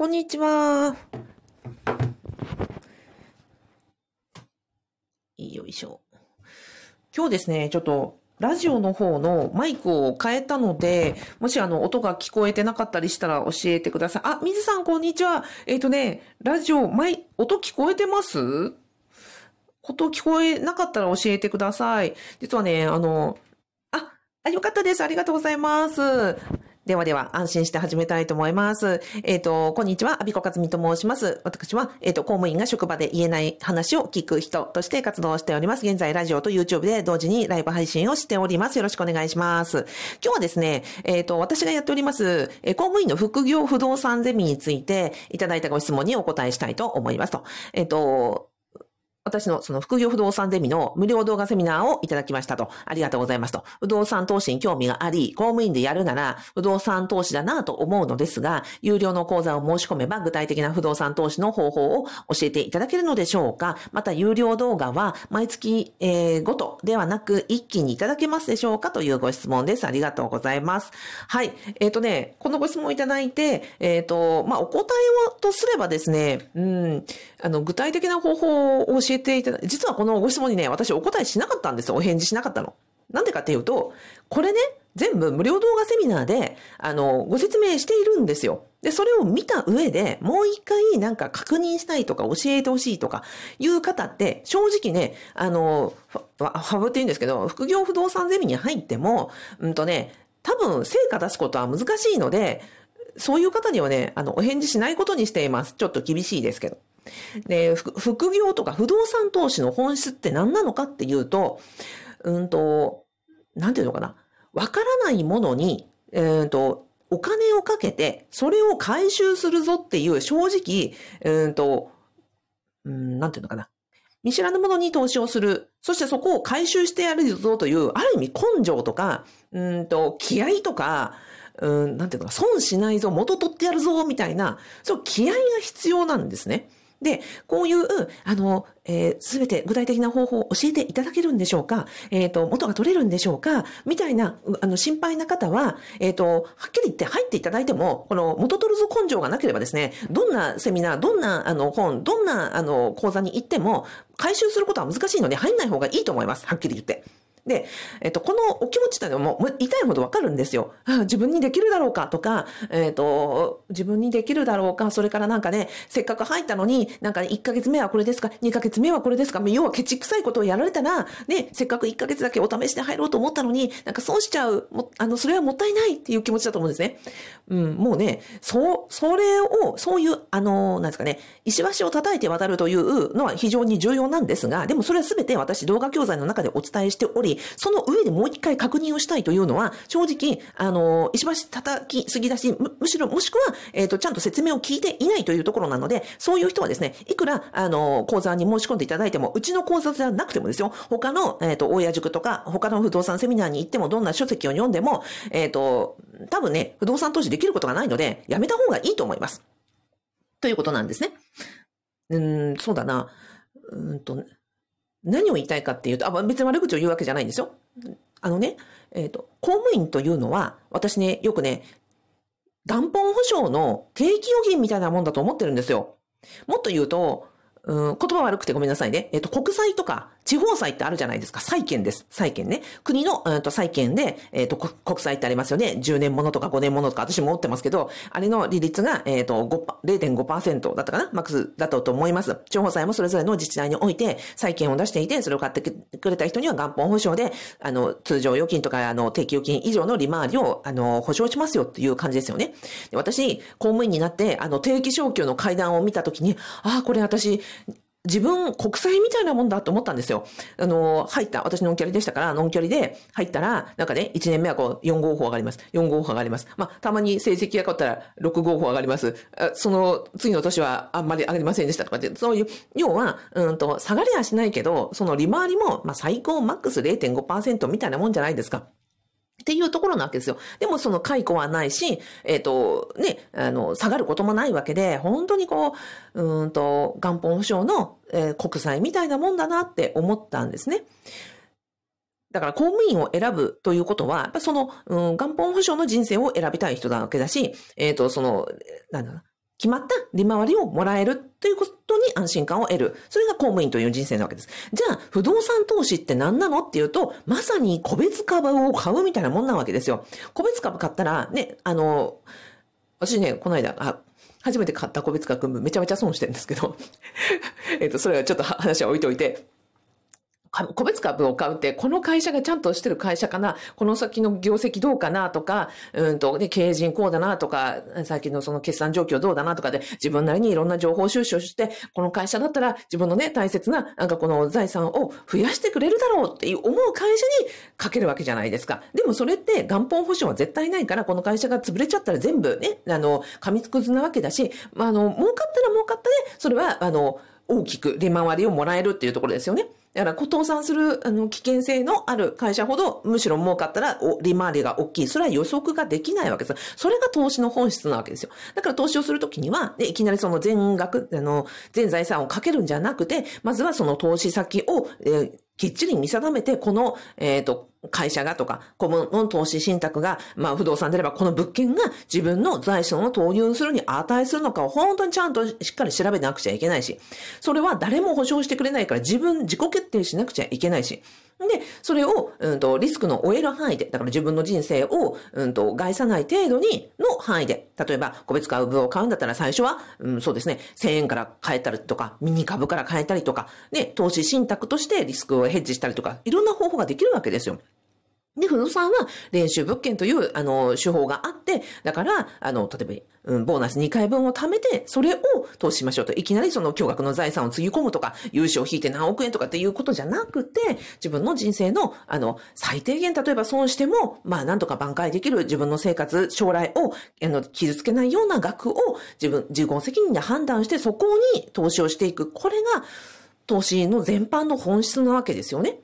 こんにちは。よいしょ。今日ですね、ちょっと、ラジオの方のマイクを変えたので、もしあの、音が聞こえてなかったりしたら教えてください。あ、水さん、こんにちは。えっ、ー、とね、ラジオ、マイ、音聞こえてます？音聞こえなかったら教えてください。実はね、あの、あ、あ、よかったです。ありがとうございます。ではでは、安心して始めたいと思います。えっ、ー、と、こんにちは、アビコカズミと申します。私は、えっ、ー、と、公務員が職場で言えない話を聞く人として活動しております。現在、ラジオと YouTube で同時にライブ配信をしております。よろしくお願いします。今日はですね、えっ、ー、と、私がやっております、え公務員の副業不動産ゼミについて、いただいたご質問にお答えしたいと思いますと。えっ、と、私のその副業不動産ゼミの無料動画セミナーをいただきましたと。ありがとうございますと。不動産投資に興味があり、公務員でやるなら不動産投資だなと思うのですが、有料の講座を申し込めば具体的な不動産投資の方法を教えていただけるのでしょうかまた有料動画は毎月、えー、ごとではなく一気にいただけますでしょうか？というご質問です。ありがとうございます。はい。えっ、ー、とね、このご質問いただいて、えっ、ー、と、まあ、お答えをとすればですね、うん、あの、具体的な方法を教えていただ、実はこのご質問にね、私お答えしなかったんですよ。お返事しなかったの。なんでかっていうと、これね、全部無料動画セミナーで、あの、ご説明しているんですよ。で、それを見た上で、もう一回なんか確認したいとか教えてほしいとかいう方って、正直ね、あの、ファブって言うんですけど、副業不動産ゼミに入っても、うんとね、多分成果出すことは難しいので、そういう方にはね、あの、お返事しないことにしています。ちょっと厳しいですけど。で、副業とか不動産投資の本質って何なのかっていうと、うんと、なんていうのかな。わからないものに、うんと、お金をかけて、それを回収するぞっていう正直、うんと、うん、なんていうのかな。見知らぬものに投資をする。そしてそこを回収してやるぞという、ある意味根性とか、うんと、気合とか、うん、なんていうのか、損しないぞ、元取ってやるぞ、みたいな、そう気合が必要なんですね。で、こういう、あの、えす、べて具体的な方法を教えていただけるんでしょうかえっ、ー、と、元が取れるんでしょうかみたいな、あの、心配な方は、えっ、ー、と、はっきり言って入っていただいても、この元取るぞ根性がなければですね、どんなセミナー、どんな、あの、本、どんな、あの、講座に行っても、回収することは難しいので入んない方がいいと思います。はっきり言って。で、えっと、このお気持ちっていうのも、痛いほどわかるんですよ。自分にできるだろうかとか、えっと、自分にできるだろうか、それからなんかね、せっかく入ったのに、なんか1ヶ月目はこれですか、2ヶ月目はこれですか、要はケチくさいことをやられたら、ね、せっかく1ヶ月だけお試しで入ろうと思ったのに、なんか損しちゃう、もあの、それはもったいないっていう気持ちだと思うんですね。うん、もうね、そう、それを、そういう、あの、なんですかね、石橋を叩いて渡るというのは非常に重要なんですが、でもそれは全て私動画教材の中でお伝えしており、その上でもう一回確認をしたいというのは、正直、あの、石橋叩きすぎだし、む、むしろ、もしくは、えっ、ー、と、ちゃんと説明を聞いていないというところなので、そういう人はですね、いくら、あの、講座に申し込んでいただいても、うちの講座じゃなくてもですよ、他の、えっ、ー、と、大家塾とか、他の不動産セミナーに行っても、どんな書籍を読んでも、えっ、ー、と、多分ね、不動産投資できることがないので、やめた方がいいと思います。ということなんですね。うん、そうだな。うんと、何を言いたいかっていうと、あ、別に悪口を言うわけじゃないんですよ。あのね、えっ、ー、と、公務員というのは、私ね、よくね、元本保証の定期預金みたいなもんだと思ってるんですよ。もっと言うと、うん、言葉悪くてごめんなさいね。えっ、と、国債とか地方債ってあるじゃないですか。債券です。債券ね。国の、うん、と債券で、えっ、と、国債ってありますよね。10年ものとか5年ものとか私も持ってますけど、あれの利率が、えっ、と、0.5%だったかな？マックスだったと思います。地方債もそれぞれの自治体において債券を出していて、それを買ってくれた人には元本保証で、あの、通常預金とか、あの、定期預金以上の利回りを、あの、保証しますよっていう感じですよね。私、公務員になって、あの、定期昇給の階段を見たときに、ああ、これ私、自分、国債みたいなもんだと思ったんですよ。あの、入った、私ノンキャリでしたから、ノンキャリで入ったら、なんかね、1年目はこう、4号法上がります。4号法上がります。まあ、たまに成績が変わったら、6号法上がります。その、次の年はあんまり上がりませんでしたとかって、そういう、要は、うんと、下がりはしないけど、その利回りも、まあ、最高マックス0.5%みたいなもんじゃないですか。っていうところなわけですよ。でもその解雇はないし、えっ、ー、と、ね、あの、下がることもないわけで、本当にこう、うんと、元本保証の、えー、国債みたいなもんだなって思ったんですね。だから公務員を選ぶということは、やっぱその、うん、元本保証の人生を選びたい人なわけだし、えっ、ー、と、その、なんだろう決まった利回りをもらえるということに安心感を得る。それが公務員という人生なわけです。じゃあ、不動産投資って何なのっていうと、まさに個別株を買うみたいなもんなわけですよ。個別株買ったら、ね、あの、私ね、この間、あ、初めて買った個別株めちゃめちゃ損してるんですけど、えっと、それはちょっと話は置いといて、個別株を買うって、この会社がちゃんとしてる会社かな、この先の業績どうかなとか、うんと、で、経営陣こうだなとか、最近のその決算状況どうだなとかで、自分なりにいろんな情報収集して、この会社だったら自分のね、大切な、なんかこの財産を増やしてくれるだろうっていう思う会社にかけるわけじゃないですか。でもそれって元本保証は絶対ないから、この会社が潰れちゃったら全部ね、あの、噛みつくずなわけだし、まあ、あの、儲かったら儲かったで、それは、あの、大きく利回りをもらえるっていうところですよね。だから、倒産する、あの、危険性のある会社ほど、むしろ儲かったら、お利回りが大きい。それは予測ができないわけです。それが投資の本質なわけですよ。だから投資をするときには、いきなりその全額、あの、全財産をかけるんじゃなくて、まずはその投資先を、えーきっちり見定めて、この、えっ、ー、と、会社がとか、この投資信託が、まあ不動産であればこの物件が自分の財産を投入するに値するのかを本当にちゃんとしっかり調べなくちゃいけないし、それは誰も保証してくれないから自分、自己決定しなくちゃいけないし、で、それを、うんと、リスクの終える範囲で、だから自分の人生を、うんと、害さない程度に、の範囲で、例えば、個別株を買うんだったら最初は、うん、そうですね、1000円から買えたりとか、ミニ株から買えたりとか、ね、投資信託としてリスクをヘッジしたりとか、いろんな方法ができるわけですよ。で、不動産は練習物件という、あの、手法があって、だから、あの、例えば、うん、ボーナス2回分を貯めて、それを投資しましょうと。いきなりその巨額の財産をつぎ込むとか、融資を引いて何億円とかっていうことじゃなくて、自分の人生の、あの、最低限、例えば損しても、まあ、なんとか挽回できる自分の生活、将来を、あの、傷つけないような額を自分、自己責任で判断して、そこに投資をしていく。これが、投資の全般の本質なわけですよね。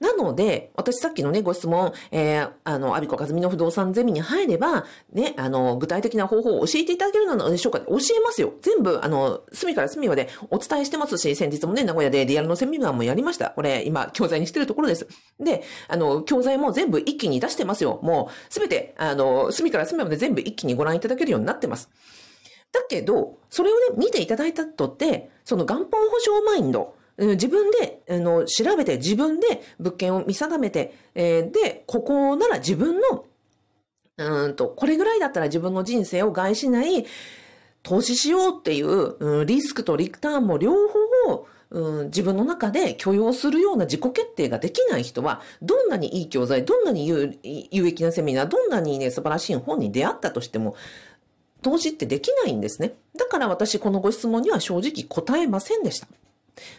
なので、私さっきのね、ご質問、えー、あの、アビコカズミの不動産ゼミに入れば、ね、あの、具体的な方法を教えていただけるのでしょうか教えますよ。全部、あの、隅から隅までお伝えしてますし、先日もね、名古屋でリアルのセミナーもやりました。これ、今、教材にしてるところです。で、あの、教材も全部一気に出してますよ。もう、すべて、あの、隅から隅まで全部一気にご覧いただけるようになってます。だけど、それをね、見ていただいたとって、その元本保証マインド、自分で、あの、調べて、自分で物件を見定めて、えー、で、ここなら自分の、うんと、これぐらいだったら自分の人生を害しない、投資しようっていう、うん、リスクとリターンも両方、うん、自分の中で許容するような自己決定ができない人は、どんなにいい教材、どんなに有有益なセミナー、どんなにね、素晴らしい本に出会ったとしても、投資ってできないんですね。だから私、このご質問には正直答えませんでした。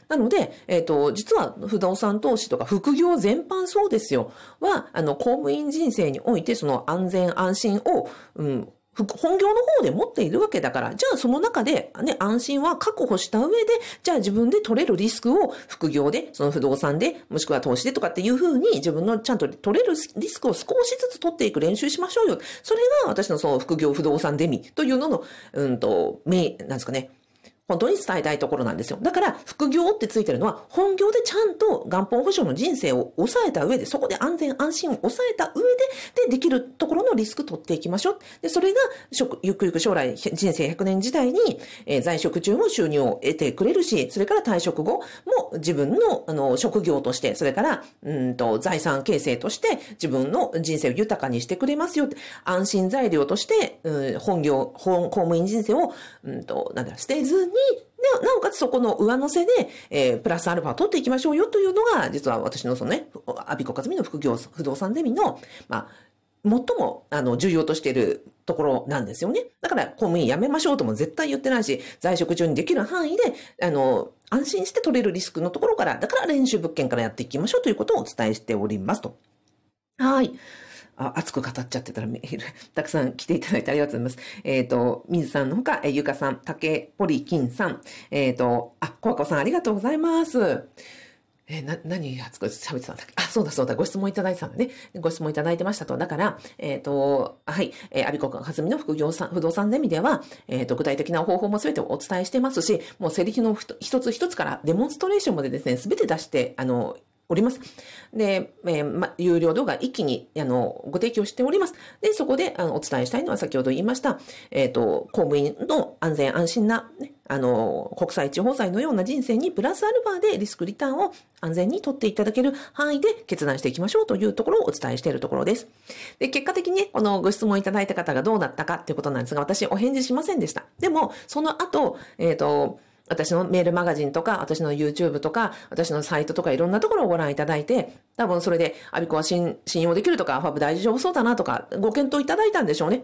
なので、えっ、ー、と、実は不動産投資とか副業全般そうですよ。は、あの、公務員人生においてその安全安心を、うん、本業の方で持っているわけだから、じゃあその中でね、安心は確保した上で、じゃあ自分で取れるリスクを副業で、その不動産で、もしくは投資でとかっていうふうに自分のちゃんと取れるリスクを少しずつ取っていく練習しましょうよ。それが私のその副業不動産デミというのの、うんと、メなんですかね、本当に伝えたいところなんですよ。だから、副業ってついてるのは、本業でちゃんと元本保証の人生を抑えた上で、そこで安全安心を抑えた上で、で、できるところのリスク取っていきましょう。で、それが、ゆくゆく将来、人生100年時代に、えー、在職中も収入を得てくれるし、それから退職後も自分の、あの、職業として、それから、うんと、財産形成として、自分の人生を豊かにしてくれますよ。安心材料として、うん、本業、本、公務員人生を、うんと、なんだ、捨てずに、で、なおかつそこの上乗せで、えー、プラスアルファを取っていきましょうよというのが、実は私のそのね、アビコカズミの副業、不動産ゼミの、まあ、最も、あの、重要としているところなんですよね。だから、公務員辞めましょうとも絶対言ってないし、在職中にできる範囲で、あの、安心して取れるリスクのところから、だから練習物件からやっていきましょうということをお伝えしておりますと。はい。あ、熱く語っちゃってたらメール、たくさん来ていただいてありがとうございます。えっ、ー、と、水さんのほか、えゆかさん、竹堀金さん、えっ、ー、と、あ、コアコさんありがとうございます。えー、な、何熱く喋ってたんだっけ？あ、そうだそうだ、ご質問いただいてたんだね。ご質問いただいてましたと。だから、えっ、ー、と、はい、えー、アビコかずみの副業さん、不動産ゼミでは、えっ、ー、と、具体的な方法もすべてお伝えしてますし、もうセリフの一つ一つからデモンストレーションまでですね、すべて出して、あの、おります。で、えー、ま、有料動画一気に、あの、ご提供しております。で、そこで、あの、お伝えしたいのは先ほど言いました、えっ、ー、と、公務員の安全安心な、ね、あの、国際地方債のような人生にプラスアルファでリスクリターンを安全に取っていただける範囲で決断していきましょうというところをお伝えしているところです。で、結果的にねこのご質問いただいた方がどうだったかっていうことなんですが、私お返事しませんでした。でも、その後、えっ、ー、と、私のメールマガジンとか、私の YouTube とか、私のサイトとかいろんなところをご覧いただいて、多分それで、アビコは信用できるとか、ファブ大丈夫そうだなとか、ご検討いただいたんでしょうね。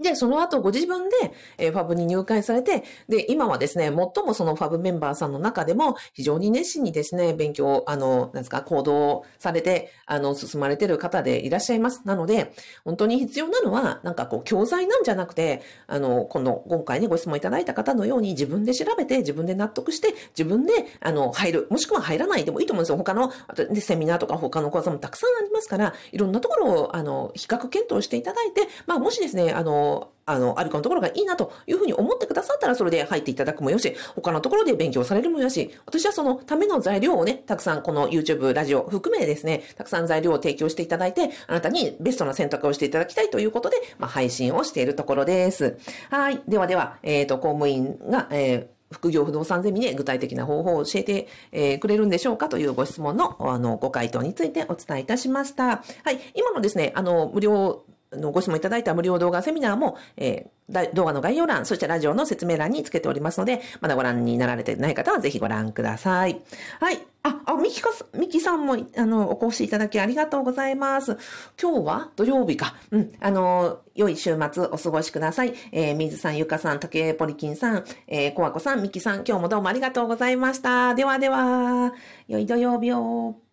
で、その後ご自分で、え、ファブに入会されて、で、今はですね、最もそのファブメンバーさんの中でも、非常に熱心にですね、勉強、あの、なんですか、行動されて、あの、進まれてる方でいらっしゃいます。なので、本当に必要なのは、なんかこう、教材なんじゃなくて、あの、この、今回ね、ご質問いただいた方のように、自分で調べて、自分で納得して、自分で、あの、入る。もしくは入らないでもいいと思うんですよ。他の、でセミナーとか他の講座もたくさんありますから、いろんなところを、あの、比較検討していただいて、まあ、もしですね、あの、あの、アビコのところがいいなというふうに思ってくださったら、それで入っていただくもよし、他のところで勉強されるもよし、私はそのための材料をね、たくさんこの YouTube、ラジオ含めですね、たくさん材料を提供していただいて、あなたにベストな選択をしていただきたいということで、まあ、配信をしているところです。はい。ではでは、えっ、ー、と、公務員が、えー副業不動産ゼミで具体的な方法を教えて、えー、くれるんでしょうかというご質問の、あの、ご回答についてお伝えいたしました。はい。今のですね、あの、無料のご質問いただいた無料動画セミナーも、えー、動画の概要欄、そしてラジオの説明欄につけておりますので、まだご覧になられてない方はぜひご覧ください。はい。あ、あ、ミキか、ミキさんも、あの、お越しいただきありがとうございます。今日は土曜日か。うん。あの、良い週末お過ごしください。えー、水さん、ゆかさん、竹ポリキンさん、えー、コアコさん、ミキさん、今日もどうもありがとうございました。ではでは、良い土曜日を。